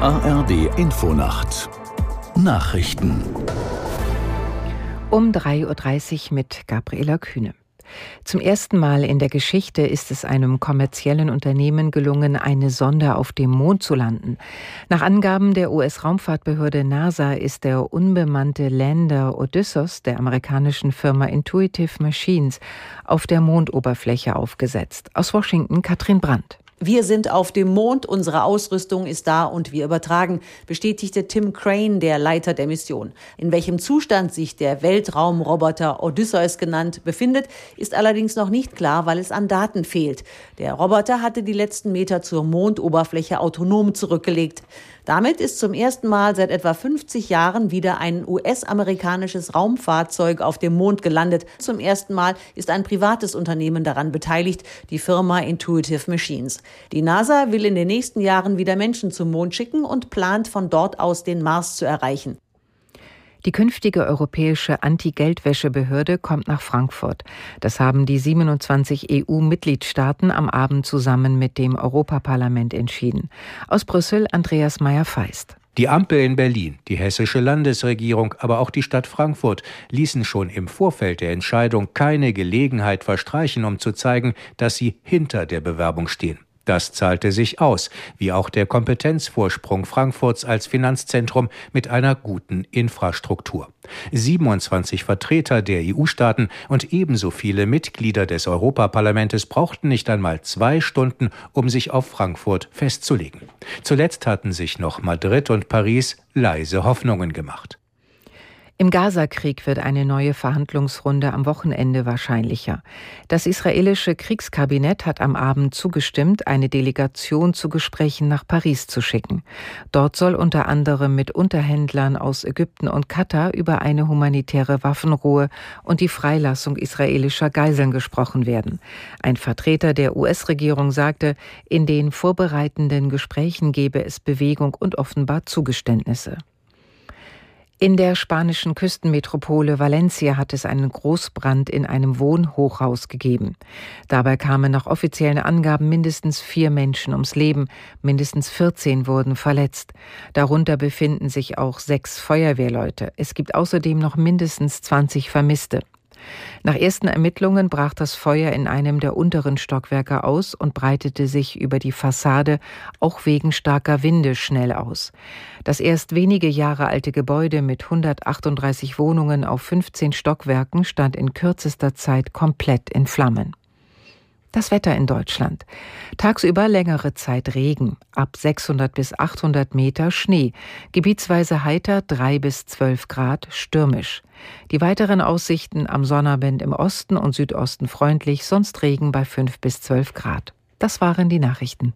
ARD Infonacht Nachrichten um 3.30 Uhr mit Gabriela Kühne. Zum ersten Mal in der Geschichte ist es einem kommerziellen Unternehmen gelungen, eine Sonde auf dem Mond zu landen. Nach Angaben der US-Raumfahrtbehörde NASA ist der unbemannte Lander Odysseus der amerikanischen Firma Intuitive Machines auf der Mondoberfläche aufgesetzt. Aus Washington Katrin Brandt. Wir sind auf dem Mond, unsere Ausrüstung ist da und wir übertragen, bestätigte Tim Crane, der Leiter der Mission. In welchem Zustand sich der Weltraumroboter Odysseus genannt befindet, ist allerdings noch nicht klar, weil es an Daten fehlt. Der Roboter hatte die letzten Meter zur Mondoberfläche autonom zurückgelegt. Damit ist zum ersten Mal seit etwa 50 Jahren wieder ein US-amerikanisches Raumfahrzeug auf dem Mond gelandet. Zum ersten Mal ist ein privates Unternehmen daran beteiligt, die Firma Intuitive Machines. Die NASA will in den nächsten Jahren wieder Menschen zum Mond schicken und plant von dort aus den Mars zu erreichen. Die künftige europäische Anti-Geldwäsche-Behörde kommt nach Frankfurt. Das haben die 27 EU-Mitgliedstaaten am Abend zusammen mit dem Europaparlament entschieden. Aus Brüssel Andreas Meyer-Feist. Die Ampel in Berlin, die hessische Landesregierung, aber auch die Stadt Frankfurt ließen schon im Vorfeld der Entscheidung keine Gelegenheit verstreichen, um zu zeigen, dass sie hinter der Bewerbung stehen. Das zahlte sich aus, wie auch der Kompetenzvorsprung Frankfurts als Finanzzentrum mit einer guten Infrastruktur. 27 Vertreter der EU-Staaten und ebenso viele Mitglieder des Europaparlamentes brauchten nicht einmal zwei Stunden, um sich auf Frankfurt festzulegen. Zuletzt hatten sich noch Madrid und Paris leise Hoffnungen gemacht. Im Gazakrieg wird eine neue Verhandlungsrunde am Wochenende wahrscheinlicher. Das israelische Kriegskabinett hat am Abend zugestimmt, eine Delegation zu Gesprächen nach Paris zu schicken. Dort soll unter anderem mit Unterhändlern aus Ägypten und Katar über eine humanitäre Waffenruhe und die Freilassung israelischer Geiseln gesprochen werden. Ein Vertreter der US-Regierung sagte, in den vorbereitenden Gesprächen gebe es Bewegung und offenbar Zugeständnisse. In der spanischen Küstenmetropole Valencia hat es einen Großbrand in einem Wohnhochhaus gegeben. Dabei kamen nach offiziellen Angaben mindestens vier Menschen ums Leben, mindestens 14 wurden verletzt. Darunter befinden sich auch sechs Feuerwehrleute. Es gibt außerdem noch mindestens 20 Vermisste. Nach ersten Ermittlungen brach das Feuer in einem der unteren Stockwerke aus und breitete sich über die Fassade auch wegen starker Winde schnell aus. Das erst wenige Jahre alte Gebäude mit 138 Wohnungen auf 15 Stockwerken stand in kürzester Zeit komplett in Flammen. Das Wetter in Deutschland. Tagsüber längere Zeit Regen, ab 600 bis 800 Meter Schnee, gebietsweise heiter 3 bis 12 Grad, stürmisch. Die weiteren Aussichten am Sonnabend im Osten und Südosten freundlich, sonst Regen bei 5 bis 12 Grad. Das waren die Nachrichten.